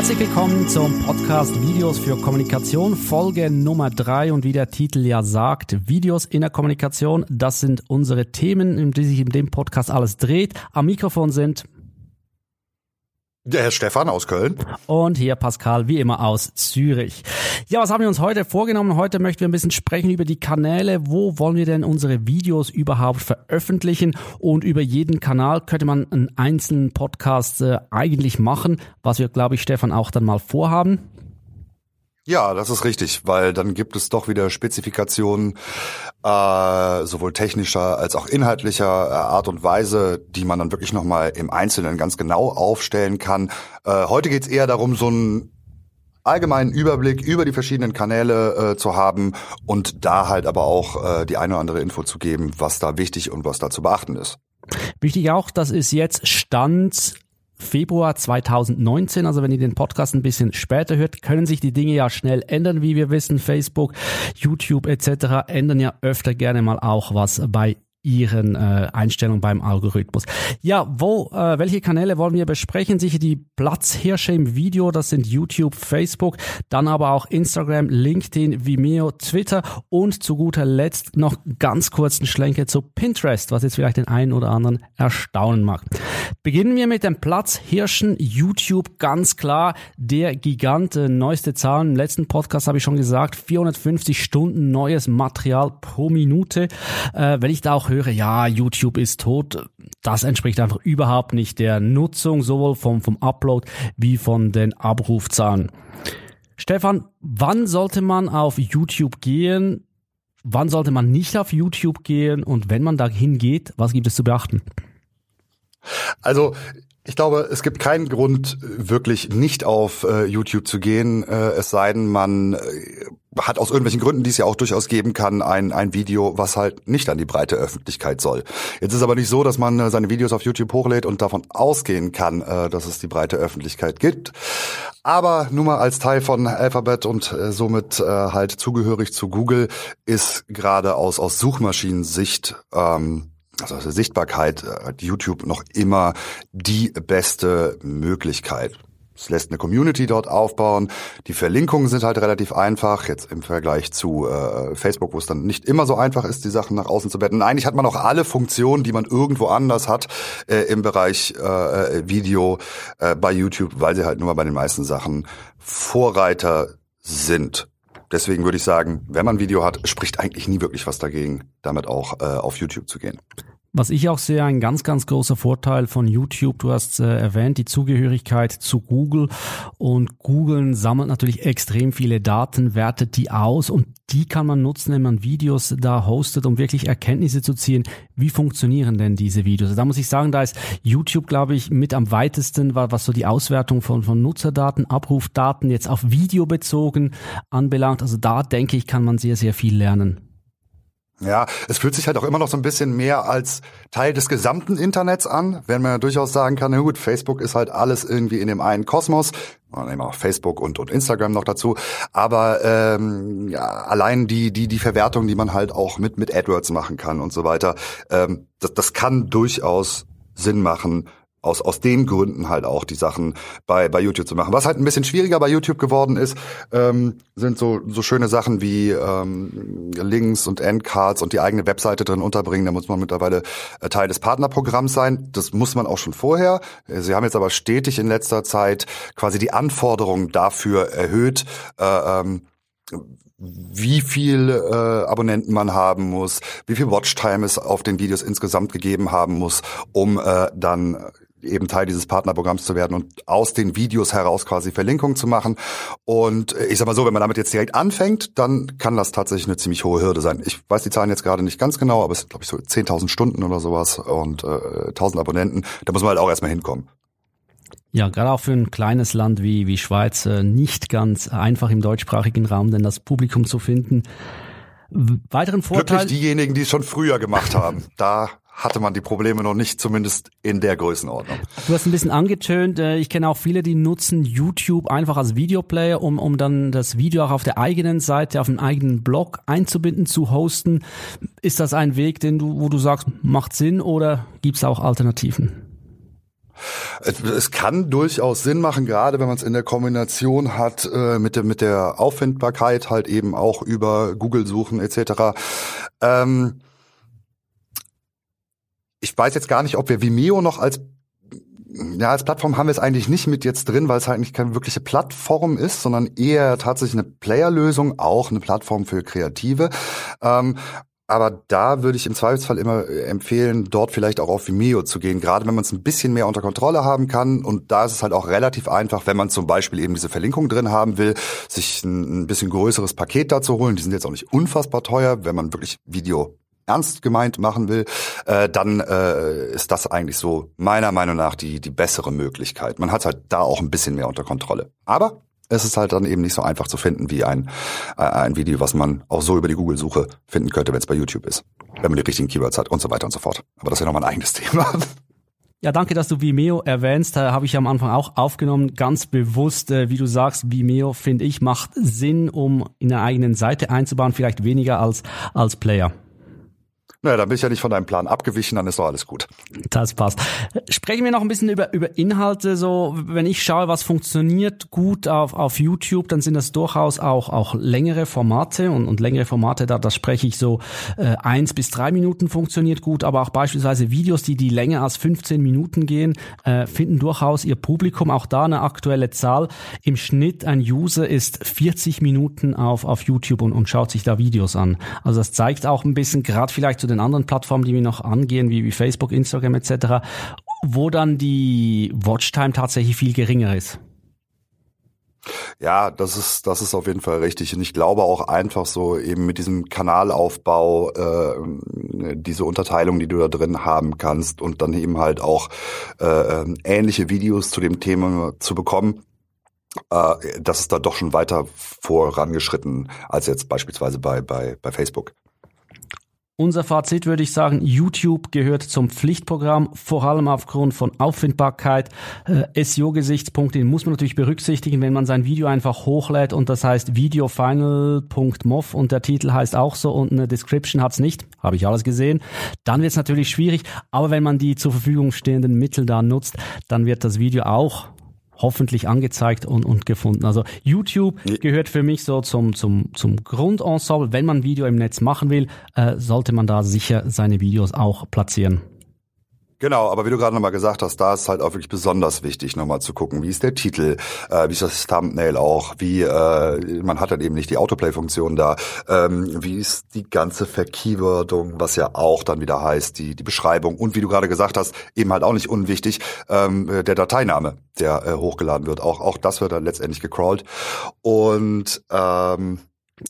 Herzlich willkommen zum Podcast Videos für Kommunikation, Folge Nummer drei und wie der Titel ja sagt, Videos in der Kommunikation, das sind unsere Themen, um die sich in dem Podcast alles dreht. Am Mikrofon sind der Herr Stefan aus Köln. Und hier Pascal, wie immer aus Zürich. Ja, was haben wir uns heute vorgenommen? Heute möchten wir ein bisschen sprechen über die Kanäle. Wo wollen wir denn unsere Videos überhaupt veröffentlichen? Und über jeden Kanal könnte man einen einzelnen Podcast äh, eigentlich machen, was wir, glaube ich, Stefan auch dann mal vorhaben. Ja, das ist richtig, weil dann gibt es doch wieder Spezifikationen, äh, sowohl technischer als auch inhaltlicher äh, Art und Weise, die man dann wirklich nochmal im Einzelnen ganz genau aufstellen kann. Äh, heute geht's eher darum, so einen allgemeinen Überblick über die verschiedenen Kanäle äh, zu haben und da halt aber auch äh, die eine oder andere Info zu geben, was da wichtig und was da zu beachten ist. Wichtig auch, das ist jetzt Stand Februar 2019. Also wenn ihr den Podcast ein bisschen später hört, können sich die Dinge ja schnell ändern, wie wir wissen. Facebook, YouTube etc. ändern ja öfter gerne mal auch was bei Ihren äh, Einstellungen beim Algorithmus. Ja, wo, äh, welche Kanäle wollen wir besprechen? Sicher die Platzhirsche im Video, das sind YouTube, Facebook, dann aber auch Instagram, LinkedIn, Vimeo, Twitter und zu guter Letzt noch ganz kurzen Schlenker zu Pinterest, was jetzt vielleicht den einen oder anderen erstaunen mag. Beginnen wir mit dem Platzhirschen YouTube, ganz klar, der Gigant, äh, neueste Zahlen, im letzten Podcast habe ich schon gesagt, 450 Stunden neues Material pro Minute. Äh, wenn ich da auch höre, ja, YouTube ist tot, das entspricht einfach überhaupt nicht der Nutzung, sowohl vom, vom Upload wie von den Abrufzahlen. Stefan, wann sollte man auf YouTube gehen? Wann sollte man nicht auf YouTube gehen? Und wenn man dahin geht, was gibt es zu beachten? Also ich glaube, es gibt keinen Grund, wirklich nicht auf äh, YouTube zu gehen, äh, es sei denn, man äh, hat aus irgendwelchen Gründen, die es ja auch durchaus geben kann, ein, ein Video, was halt nicht an die breite Öffentlichkeit soll. Jetzt ist aber nicht so, dass man äh, seine Videos auf YouTube hochlädt und davon ausgehen kann, äh, dass es die breite Öffentlichkeit gibt. Aber nun mal als Teil von Alphabet und äh, somit äh, halt zugehörig zu Google ist gerade aus, aus Suchmaschinensicht ähm, also aus der Sichtbarkeit hat YouTube noch immer die beste Möglichkeit. Es lässt eine Community dort aufbauen. Die Verlinkungen sind halt relativ einfach, jetzt im Vergleich zu äh, Facebook, wo es dann nicht immer so einfach ist, die Sachen nach außen zu betten. Eigentlich hat man auch alle Funktionen, die man irgendwo anders hat äh, im Bereich äh, Video äh, bei YouTube, weil sie halt nur mal bei den meisten Sachen Vorreiter sind. Deswegen würde ich sagen, wenn man ein Video hat, spricht eigentlich nie wirklich was dagegen, damit auch äh, auf YouTube zu gehen. Was ich auch sehe, ein ganz, ganz großer Vorteil von YouTube, du hast äh, erwähnt, die Zugehörigkeit zu Google und Google sammelt natürlich extrem viele Daten, wertet die aus und die kann man nutzen, wenn man Videos da hostet, um wirklich Erkenntnisse zu ziehen. Wie funktionieren denn diese Videos? Da muss ich sagen, da ist YouTube, glaube ich, mit am weitesten, was so die Auswertung von, von Nutzerdaten, Abrufdaten jetzt auf Video bezogen anbelangt. Also da denke ich, kann man sehr, sehr viel lernen. Ja, es fühlt sich halt auch immer noch so ein bisschen mehr als Teil des gesamten Internets an, wenn man ja durchaus sagen kann, na gut, Facebook ist halt alles irgendwie in dem einen Kosmos. Wir nehmen auch Facebook und, und Instagram noch dazu. Aber ähm, ja, allein die, die, die Verwertung, die man halt auch mit, mit AdWords machen kann und so weiter, ähm, das, das kann durchaus Sinn machen, aus, aus den Gründen halt auch die Sachen bei, bei YouTube zu machen. Was halt ein bisschen schwieriger bei YouTube geworden ist, ähm, sind so, so schöne Sachen wie ähm, Links und Endcards und die eigene Webseite drin unterbringen. Da muss man mittlerweile äh, Teil des Partnerprogramms sein. Das muss man auch schon vorher. Sie haben jetzt aber stetig in letzter Zeit quasi die Anforderungen dafür erhöht. Äh, ähm, wie viel äh, Abonnenten man haben muss, wie viel Watchtime es auf den Videos insgesamt gegeben haben muss, um äh, dann eben Teil dieses Partnerprogramms zu werden und aus den Videos heraus quasi Verlinkungen zu machen. Und äh, ich sag mal so, wenn man damit jetzt direkt anfängt, dann kann das tatsächlich eine ziemlich hohe Hürde sein. Ich weiß die Zahlen jetzt gerade nicht ganz genau, aber es sind, glaube ich, so 10.000 Stunden oder sowas und äh, 1.000 Abonnenten. Da muss man halt auch erstmal hinkommen. Ja, gerade auch für ein kleines Land wie, wie Schweiz äh, nicht ganz einfach im deutschsprachigen Raum, denn das Publikum zu finden. Weiteren Vorteil. Glücklich diejenigen, die es schon früher gemacht haben. Da hatte man die Probleme noch nicht, zumindest in der Größenordnung. Du hast ein bisschen angetönt, äh, ich kenne auch viele, die nutzen YouTube einfach als Videoplayer, um, um dann das Video auch auf der eigenen Seite, auf dem eigenen Blog einzubinden, zu hosten. Ist das ein Weg, den du, wo du sagst, macht Sinn oder gibt's auch Alternativen? Es kann durchaus Sinn machen, gerade wenn man es in der Kombination hat äh, mit, der, mit der Auffindbarkeit, halt eben auch über Google suchen etc. Ähm, ich weiß jetzt gar nicht, ob wir Vimeo noch als ja, als Plattform haben wir es eigentlich nicht mit jetzt drin, weil es halt nicht keine wirkliche Plattform ist, sondern eher tatsächlich eine Player-Lösung, auch eine Plattform für Kreative. Ähm, aber da würde ich im Zweifelsfall immer empfehlen, dort vielleicht auch auf Vimeo zu gehen, gerade wenn man es ein bisschen mehr unter Kontrolle haben kann. Und da ist es halt auch relativ einfach, wenn man zum Beispiel eben diese Verlinkung drin haben will, sich ein, ein bisschen größeres Paket dazu holen. Die sind jetzt auch nicht unfassbar teuer, wenn man wirklich Video ernst gemeint machen will, äh, dann äh, ist das eigentlich so meiner Meinung nach die, die bessere Möglichkeit. Man hat halt da auch ein bisschen mehr unter Kontrolle. Aber es ist halt dann eben nicht so einfach zu finden wie ein, äh, ein Video, was man auch so über die Google-Suche finden könnte, wenn es bei YouTube ist. Wenn man die richtigen Keywords hat und so weiter und so fort. Aber das ist ja nochmal ein eigenes Thema. Ja, danke, dass du Vimeo erwähnst. Da habe ich am Anfang auch aufgenommen, ganz bewusst, äh, wie du sagst, Vimeo, finde ich, macht Sinn, um in einer eigenen Seite einzubauen, vielleicht weniger als, als Player. Naja, dann bin ich ja nicht von deinem Plan abgewichen, dann ist doch alles gut. Das passt. Sprechen wir noch ein bisschen über, über Inhalte. So, wenn ich schaue, was funktioniert gut auf, auf YouTube, dann sind das durchaus auch, auch längere Formate und, und längere Formate, da, da spreche ich so äh, eins bis drei Minuten funktioniert gut, aber auch beispielsweise Videos, die, die länger als 15 Minuten gehen, äh, finden durchaus ihr Publikum. Auch da eine aktuelle Zahl. Im Schnitt ein User ist 40 Minuten auf, auf YouTube und, und schaut sich da Videos an. Also das zeigt auch ein bisschen, gerade vielleicht zu den anderen Plattformen, die wir noch angehen, wie, wie Facebook, Instagram etc., wo dann die Watchtime tatsächlich viel geringer ist. Ja, das ist das ist auf jeden Fall richtig und ich glaube auch einfach so eben mit diesem Kanalaufbau äh, diese Unterteilung, die du da drin haben kannst und dann eben halt auch äh, ähnliche Videos zu dem Thema zu bekommen, äh, das ist da doch schon weiter vorangeschritten als jetzt beispielsweise bei bei bei Facebook. Unser Fazit würde ich sagen, YouTube gehört zum Pflichtprogramm, vor allem aufgrund von Auffindbarkeit. Äh, SEO-Gesichtspunkte muss man natürlich berücksichtigen, wenn man sein Video einfach hochlädt und das heißt videofinal.mov und der Titel heißt auch so und eine Description hat's nicht, habe ich alles gesehen, dann wird es natürlich schwierig, aber wenn man die zur Verfügung stehenden Mittel da nutzt, dann wird das Video auch hoffentlich angezeigt und, und gefunden. Also YouTube gehört für mich so zum, zum, zum Grundensemble. Wenn man Video im Netz machen will, äh, sollte man da sicher seine Videos auch platzieren. Genau, aber wie du gerade nochmal gesagt hast, da ist halt auch wirklich besonders wichtig, nochmal zu gucken, wie ist der Titel, äh, wie ist das Thumbnail auch, wie, äh, man hat halt eben nicht die Autoplay-Funktion da, ähm, wie ist die ganze Verkeywordung, was ja auch dann wieder heißt, die, die Beschreibung und wie du gerade gesagt hast, eben halt auch nicht unwichtig, ähm, der Dateiname, der äh, hochgeladen wird, auch, auch das wird dann letztendlich gecrawlt und ähm,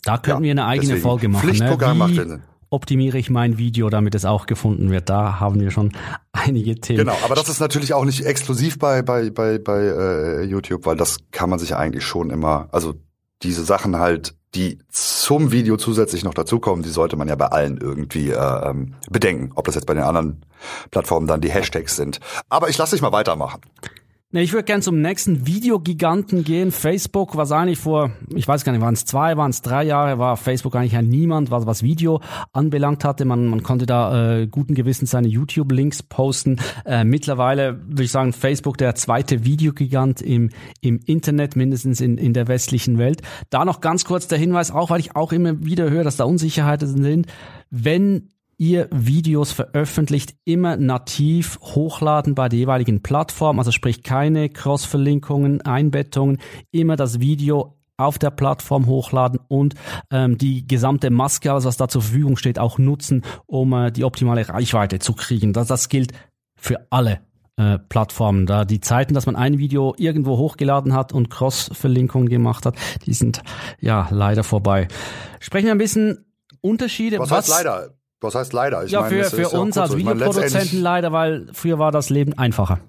da könnten ja, wir eine eigene Folge machen. Pflichtprogramm ne? macht Sinn optimiere ich mein Video, damit es auch gefunden wird. Da haben wir schon einige Themen. Genau, aber das ist natürlich auch nicht exklusiv bei bei bei bei äh, YouTube, weil das kann man sich eigentlich schon immer, also diese Sachen halt, die zum Video zusätzlich noch dazukommen, die sollte man ja bei allen irgendwie äh, ähm, bedenken. Ob das jetzt bei den anderen Plattformen dann die Hashtags sind. Aber ich lasse dich mal weitermachen. Nee, ich würde gern zum nächsten Videogiganten gehen. Facebook, was eigentlich vor, ich weiß gar nicht, waren es zwei, waren es drei Jahre, war Facebook eigentlich ein Niemand, was, was Video anbelangt hatte. Man, man konnte da äh, guten Gewissens seine YouTube-Links posten. Äh, mittlerweile würde ich sagen, Facebook der zweite Videogigant im, im Internet, mindestens in, in der westlichen Welt. Da noch ganz kurz der Hinweis, auch weil ich auch immer wieder höre, dass da Unsicherheiten sind. Wenn ihr Videos veröffentlicht, immer nativ hochladen bei der jeweiligen Plattform, also sprich keine Cross-Verlinkungen, Einbettungen, immer das Video auf der Plattform hochladen und ähm, die gesamte Maske, alles was da zur Verfügung steht, auch nutzen, um äh, die optimale Reichweite zu kriegen. Das, das gilt für alle äh, Plattformen. Da die Zeiten, dass man ein Video irgendwo hochgeladen hat und Cross-Verlinkungen gemacht hat, die sind ja leider vorbei. Sprechen wir ein bisschen Unterschiede. Was, was leider? Was heißt leider? Ich ja, meine, für, für uns als Videoproduzenten leider, weil früher war das Leben einfacher.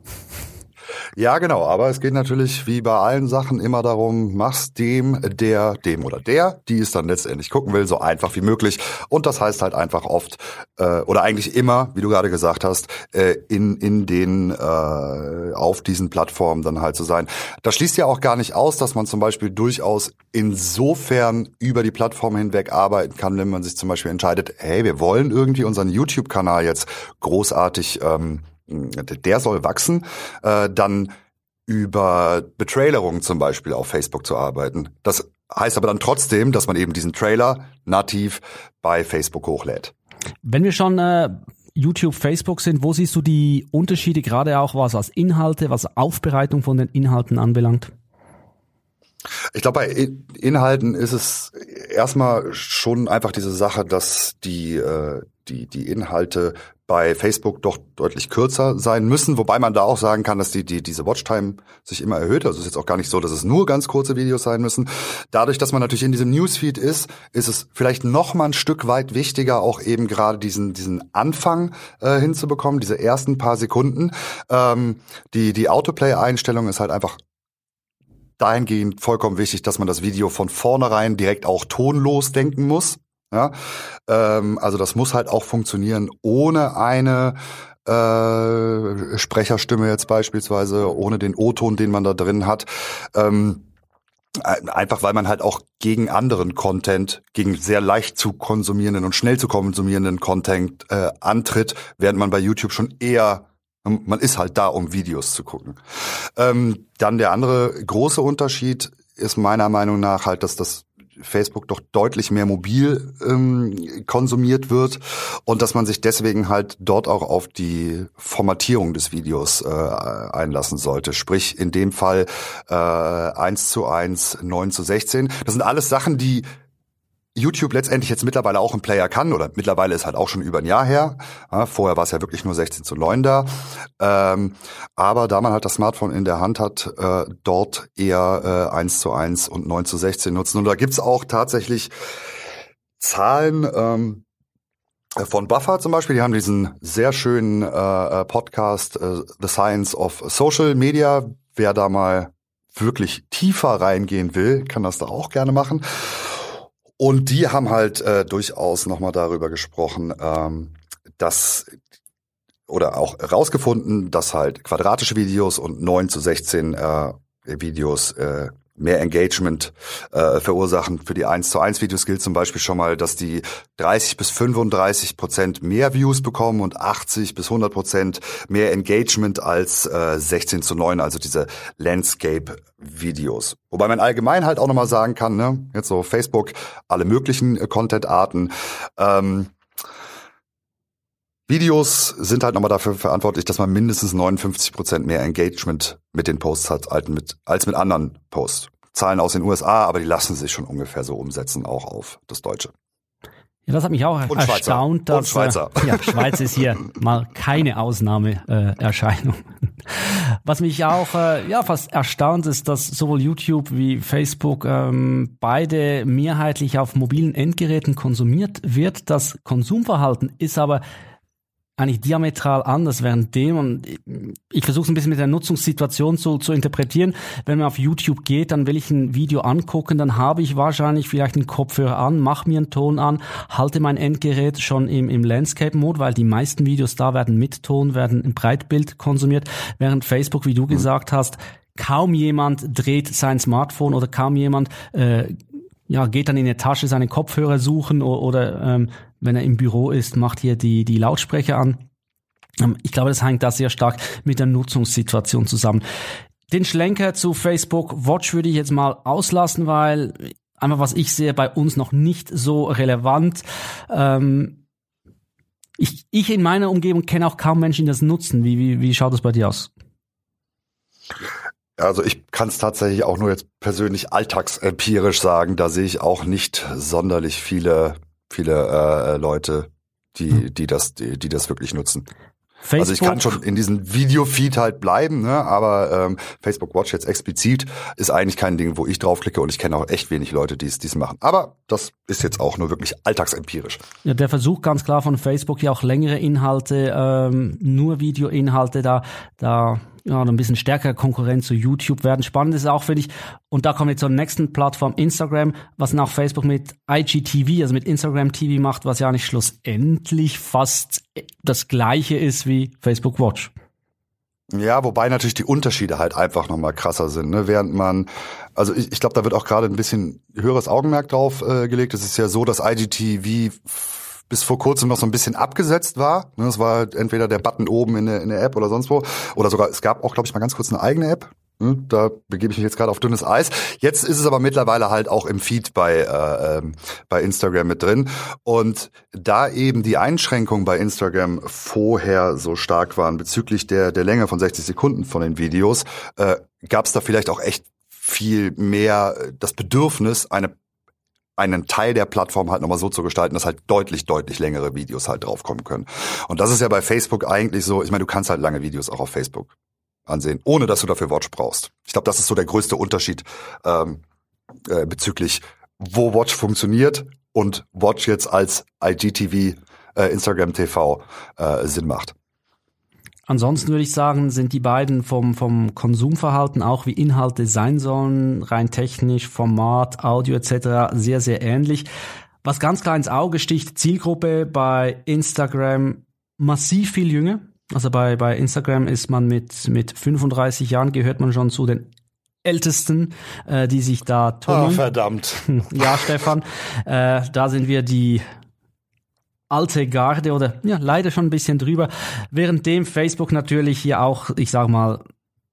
Ja, genau. Aber es geht natürlich wie bei allen Sachen immer darum, mach's dem, der, dem oder der, die es dann letztendlich gucken will, so einfach wie möglich. Und das heißt halt einfach oft äh, oder eigentlich immer, wie du gerade gesagt hast, äh, in in den äh, auf diesen Plattformen dann halt zu sein. Das schließt ja auch gar nicht aus, dass man zum Beispiel durchaus insofern über die Plattform hinweg arbeiten kann, wenn man sich zum Beispiel entscheidet, hey, wir wollen irgendwie unseren YouTube-Kanal jetzt großartig ähm, der soll wachsen, äh, dann über Betrailerungen zum Beispiel auf Facebook zu arbeiten. Das heißt aber dann trotzdem, dass man eben diesen Trailer nativ bei Facebook hochlädt. Wenn wir schon äh, YouTube, Facebook sind, wo siehst du die Unterschiede gerade auch was was Inhalte, was Aufbereitung von den Inhalten anbelangt? Ich glaube, bei Inhalten ist es erstmal schon einfach diese Sache, dass die, äh, die, die Inhalte bei Facebook doch deutlich kürzer sein müssen, wobei man da auch sagen kann, dass die, die, diese Watchtime sich immer erhöht. Also es ist jetzt auch gar nicht so, dass es nur ganz kurze Videos sein müssen. Dadurch, dass man natürlich in diesem Newsfeed ist, ist es vielleicht noch mal ein Stück weit wichtiger, auch eben gerade diesen, diesen Anfang äh, hinzubekommen, diese ersten paar Sekunden. Ähm, die, die Autoplay-Einstellung ist halt einfach dahingehend vollkommen wichtig, dass man das Video von vornherein direkt auch tonlos denken muss. Ja, ähm, also das muss halt auch funktionieren ohne eine äh, Sprecherstimme jetzt beispielsweise, ohne den O-Ton, den man da drin hat. Ähm, Einfach weil man halt auch gegen anderen Content, gegen sehr leicht zu konsumierenden und schnell zu konsumierenden Content äh, antritt, während man bei YouTube schon eher man ist halt da, um Videos zu gucken. Ähm, dann der andere große Unterschied ist meiner Meinung nach halt, dass das Facebook doch deutlich mehr mobil ähm, konsumiert wird und dass man sich deswegen halt dort auch auf die Formatierung des Videos äh, einlassen sollte. Sprich in dem Fall äh, 1 zu 1, 9 zu 16. Das sind alles Sachen, die YouTube letztendlich jetzt mittlerweile auch ein Player kann, oder mittlerweile ist halt auch schon über ein Jahr her. Ja, vorher war es ja wirklich nur 16 zu 9 da. Ähm, aber da man halt das Smartphone in der Hand hat, äh, dort eher äh, 1 zu 1 und 9 zu 16 nutzen. Und da gibt's auch tatsächlich Zahlen, ähm, von Buffer zum Beispiel, die haben diesen sehr schönen äh, äh Podcast äh, The Science of Social Media. Wer da mal wirklich tiefer reingehen will, kann das da auch gerne machen. Und die haben halt äh, durchaus nochmal darüber gesprochen, ähm, dass oder auch herausgefunden, dass halt quadratische Videos und 9 zu 16 äh, Videos äh, mehr Engagement äh, verursachen. Für die 1 zu 1 Videos gilt zum Beispiel schon mal, dass die 30 bis 35 Prozent mehr Views bekommen und 80 bis 100 Prozent mehr Engagement als äh, 16 zu 9, also diese Landscape Videos. Wobei man allgemein halt auch nochmal sagen kann, ne, jetzt so Facebook, alle möglichen äh, Content-Arten, ähm, Videos sind halt nochmal dafür verantwortlich, dass man mindestens 59 Prozent mehr Engagement mit den Posts hat als mit, anderen Posts. Zahlen aus den USA, aber die lassen sich schon ungefähr so umsetzen, auch auf das Deutsche. Ja, das hat mich auch Und erstaunt, Schweizer. Und dass Schweizer. Äh, ja, Schweiz ist hier mal keine Ausnahmeerscheinung. Was mich auch äh, ja fast erstaunt ist, dass sowohl YouTube wie Facebook ähm, beide mehrheitlich auf mobilen Endgeräten konsumiert wird. Das Konsumverhalten ist aber eigentlich diametral anders während dem und ich versuche es ein bisschen mit der Nutzungssituation zu, zu interpretieren. Wenn man auf YouTube geht, dann will ich ein Video angucken, dann habe ich wahrscheinlich vielleicht einen Kopfhörer an, mache mir einen Ton an, halte mein Endgerät schon im, im Landscape-Mode, weil die meisten Videos da werden mit Ton, werden im Breitbild konsumiert, während Facebook, wie du gesagt hast, kaum jemand dreht sein Smartphone oder kaum jemand äh, ja, geht dann in die Tasche seine Kopfhörer suchen oder, oder ähm, wenn er im Büro ist, macht hier die, die Lautsprecher an. Ähm, ich glaube, das hängt da sehr stark mit der Nutzungssituation zusammen. Den Schlenker zu Facebook Watch würde ich jetzt mal auslassen, weil einfach was ich sehe bei uns noch nicht so relevant. Ähm, ich, ich in meiner Umgebung kenne auch kaum Menschen, die das nutzen. Wie, wie, wie schaut es bei dir aus? Also ich kann es tatsächlich auch nur jetzt persönlich alltagsempirisch sagen. Da sehe ich auch nicht sonderlich viele, viele äh, Leute, die, hm. die das, die, die das wirklich nutzen. Facebook. Also ich kann schon in diesem Videofeed halt bleiben, ne? aber ähm, Facebook Watch jetzt explizit ist eigentlich kein Ding, wo ich draufklicke und ich kenne auch echt wenig Leute, die es dies machen. Aber das ist jetzt auch nur wirklich alltagsempirisch. Ja, der Versuch ganz klar von Facebook, ja auch längere Inhalte, ähm, nur Videoinhalte da, da ja, ein bisschen stärker Konkurrent zu YouTube werden. Spannend ist auch, finde ich, und da kommen wir zur nächsten Plattform, Instagram, was nach Facebook mit IGTV, also mit Instagram TV macht, was ja nicht schlussendlich fast das gleiche ist wie Facebook Watch. Ja, wobei natürlich die Unterschiede halt einfach nochmal krasser sind. Ne? Während man, also ich, ich glaube, da wird auch gerade ein bisschen höheres Augenmerk drauf äh, gelegt. Es ist ja so, dass IGTV bis vor kurzem noch so ein bisschen abgesetzt war. Ne? Das war entweder der Button oben in der, in der App oder sonst wo. Oder sogar, es gab auch, glaube ich, mal ganz kurz eine eigene App. Hm, da begebe ich mich jetzt gerade auf dünnes Eis. Jetzt ist es aber mittlerweile halt auch im Feed bei, äh, ähm, bei Instagram mit drin. Und da eben die Einschränkungen bei Instagram vorher so stark waren bezüglich der, der Länge von 60 Sekunden von den Videos, äh, gab es da vielleicht auch echt viel mehr das Bedürfnis, eine einen Teil der Plattform halt nochmal so zu gestalten, dass halt deutlich, deutlich längere Videos halt draufkommen können. Und das ist ja bei Facebook eigentlich so, ich meine, du kannst halt lange Videos auch auf Facebook ansehen, ohne dass du dafür Watch brauchst. Ich glaube, das ist so der größte Unterschied ähm, äh, bezüglich, wo Watch funktioniert und Watch jetzt als IGTV, äh, Instagram TV äh, Sinn macht. Ansonsten würde ich sagen, sind die beiden vom, vom Konsumverhalten auch wie Inhalte sein sollen, rein technisch, Format, Audio etc. sehr, sehr ähnlich. Was ganz klar ins Auge sticht, Zielgruppe bei Instagram massiv viel jünger. Also bei, bei Instagram ist man mit, mit 35 Jahren, gehört man schon zu den Ältesten, äh, die sich da tummeln. Oh, verdammt. Ja, Stefan, äh, da sind wir die alte Garde oder ja, leider schon ein bisschen drüber. Währenddem Facebook natürlich hier auch, ich sag mal,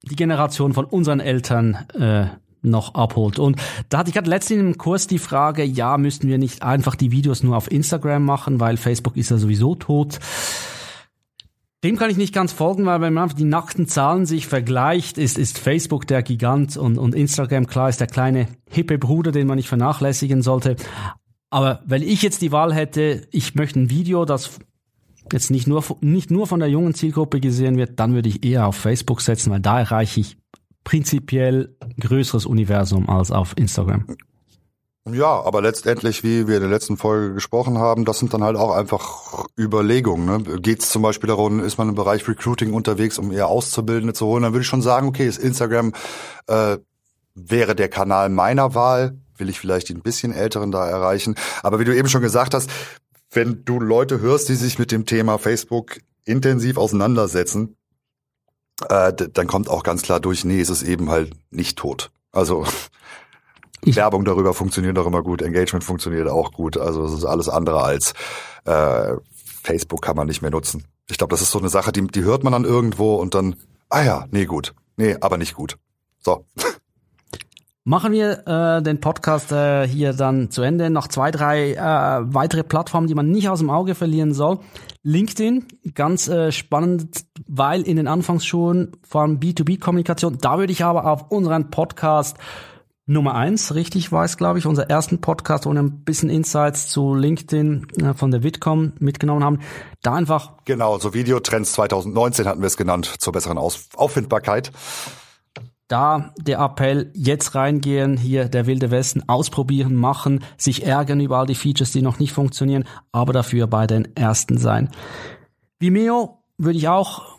die Generation von unseren Eltern äh, noch abholt. Und da hatte ich gerade letztens im Kurs die Frage, ja, müssten wir nicht einfach die Videos nur auf Instagram machen, weil Facebook ist ja sowieso tot. Dem kann ich nicht ganz folgen, weil wenn man einfach die nackten Zahlen sich vergleicht, ist, ist Facebook der Gigant und, und Instagram klar ist der kleine hippe Bruder, den man nicht vernachlässigen sollte. Aber wenn ich jetzt die Wahl hätte, ich möchte ein Video, das jetzt nicht nur, nicht nur von der jungen Zielgruppe gesehen wird, dann würde ich eher auf Facebook setzen, weil da erreiche ich prinzipiell größeres Universum als auf Instagram. Ja, aber letztendlich, wie wir in der letzten Folge gesprochen haben, das sind dann halt auch einfach Überlegungen. Ne? Geht es zum Beispiel darum, ist man im Bereich Recruiting unterwegs, um eher Auszubildende zu holen, dann würde ich schon sagen, okay, ist Instagram äh, wäre der Kanal meiner Wahl, will ich vielleicht die ein bisschen älteren da erreichen. Aber wie du eben schon gesagt hast, wenn du Leute hörst, die sich mit dem Thema Facebook intensiv auseinandersetzen, äh, dann kommt auch ganz klar durch, nee, es ist eben halt nicht tot. Also ich Werbung darüber funktioniert auch immer gut, Engagement funktioniert auch gut. Also es ist alles andere als äh, Facebook kann man nicht mehr nutzen. Ich glaube, das ist so eine Sache, die, die hört man dann irgendwo und dann, ah ja, nee, gut. Nee, aber nicht gut. So. Machen wir äh, den Podcast äh, hier dann zu Ende. Noch zwei, drei äh, weitere Plattformen, die man nicht aus dem Auge verlieren soll. LinkedIn, ganz äh, spannend, weil in den Anfangsschulen allem B2B-Kommunikation, da würde ich aber auf unseren Podcast Nummer eins, richtig war es, glaube ich, unser ersten Podcast, wo wir ein bisschen Insights zu LinkedIn äh, von der Vidcom mitgenommen haben. Da einfach. Genau, so Videotrends 2019 hatten wir es genannt, zur besseren Aus Auffindbarkeit. Da der Appell, jetzt reingehen, hier der wilde Westen, ausprobieren, machen, sich ärgern über all die Features, die noch nicht funktionieren, aber dafür bei den ersten sein. Vimeo würde ich auch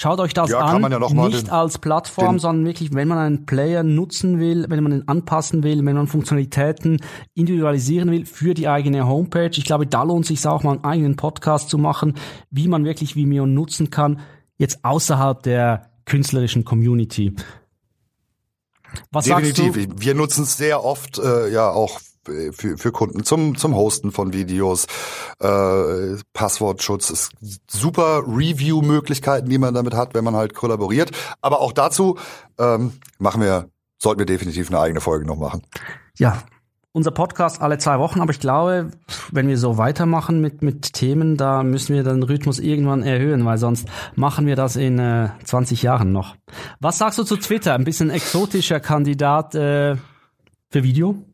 Schaut euch das ja, an, ja nicht den, als Plattform, den, sondern wirklich, wenn man einen Player nutzen will, wenn man ihn anpassen will, wenn man Funktionalitäten individualisieren will für die eigene Homepage. Ich glaube, da lohnt es sich auch mal einen eigenen Podcast zu machen, wie man wirklich Vimeo nutzen kann, jetzt außerhalb der künstlerischen Community. Was Definitiv. Wir nutzen es sehr oft äh, ja auch für, für Kunden zum, zum Hosten von Videos, äh, Passwortschutz, super Review-Möglichkeiten, die man damit hat, wenn man halt kollaboriert. Aber auch dazu ähm, machen wir, sollten wir definitiv eine eigene Folge noch machen. Ja, unser Podcast alle zwei Wochen, aber ich glaube, wenn wir so weitermachen mit, mit Themen, da müssen wir den Rhythmus irgendwann erhöhen, weil sonst machen wir das in äh, 20 Jahren noch. Was sagst du zu Twitter? Ein bisschen exotischer Kandidat äh, für Video?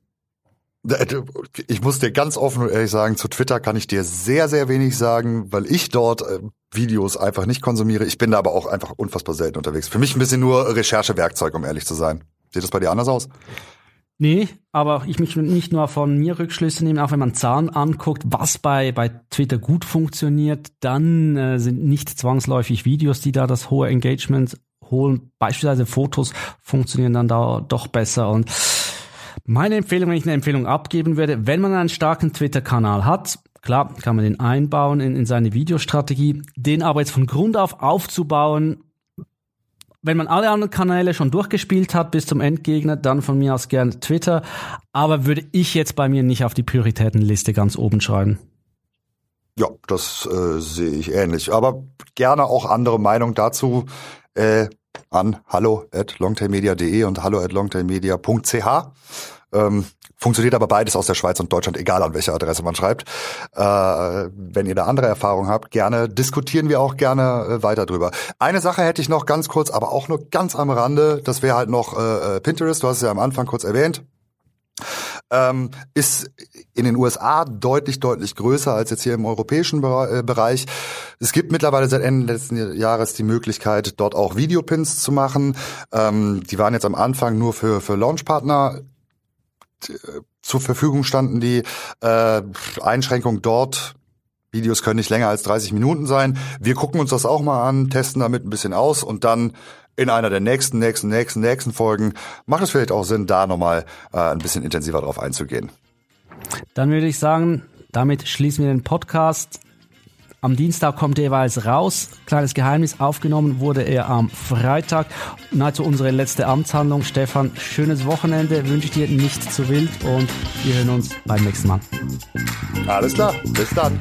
Ich muss dir ganz offen und ehrlich sagen, zu Twitter kann ich dir sehr, sehr wenig sagen, weil ich dort äh, Videos einfach nicht konsumiere. Ich bin da aber auch einfach unfassbar selten unterwegs. Für mich ein bisschen nur Recherchewerkzeug, um ehrlich zu sein. Sieht das bei dir anders aus? Nee, aber ich mich nicht nur von mir Rückschlüsse nehmen, auch wenn man Zahlen anguckt, was bei, bei Twitter gut funktioniert, dann äh, sind nicht zwangsläufig Videos, die da das hohe Engagement holen. Beispielsweise Fotos funktionieren dann da doch besser und meine Empfehlung, wenn ich eine Empfehlung abgeben würde, wenn man einen starken Twitter-Kanal hat, klar, kann man den einbauen in, in seine Videostrategie, den aber jetzt von Grund auf aufzubauen, wenn man alle anderen Kanäle schon durchgespielt hat bis zum Endgegner, dann von mir aus gern Twitter. Aber würde ich jetzt bei mir nicht auf die Prioritätenliste ganz oben schreiben. Ja, das äh, sehe ich ähnlich. Aber gerne auch andere Meinung dazu äh, an hallo at longtailmedia.de und hallo at longtailmedia.ch. Ähm, funktioniert aber beides aus der Schweiz und Deutschland, egal an welcher Adresse man schreibt. Äh, wenn ihr da andere Erfahrungen habt, gerne diskutieren wir auch gerne äh, weiter drüber. Eine Sache hätte ich noch ganz kurz, aber auch nur ganz am Rande. Das wäre halt noch äh, äh Pinterest. Du hast es ja am Anfang kurz erwähnt. Ähm, ist in den USA deutlich, deutlich größer als jetzt hier im europäischen äh, Bereich. Es gibt mittlerweile seit Ende letzten Jahres die Möglichkeit, dort auch Videopins zu machen. Ähm, die waren jetzt am Anfang nur für, für Launchpartner zur Verfügung standen die äh, Einschränkung dort. Videos können nicht länger als 30 Minuten sein. Wir gucken uns das auch mal an, testen damit ein bisschen aus und dann in einer der nächsten, nächsten, nächsten, nächsten Folgen macht es vielleicht auch Sinn, da nochmal äh, ein bisschen intensiver drauf einzugehen. Dann würde ich sagen, damit schließen wir den Podcast. Am Dienstag kommt er jeweils raus. Kleines Geheimnis, aufgenommen wurde er am Freitag. Nahezu unsere letzte Amtshandlung. Stefan, schönes Wochenende. Wünsche ich dir nicht zu wild und wir hören uns beim nächsten Mal. Alles klar, bis dann.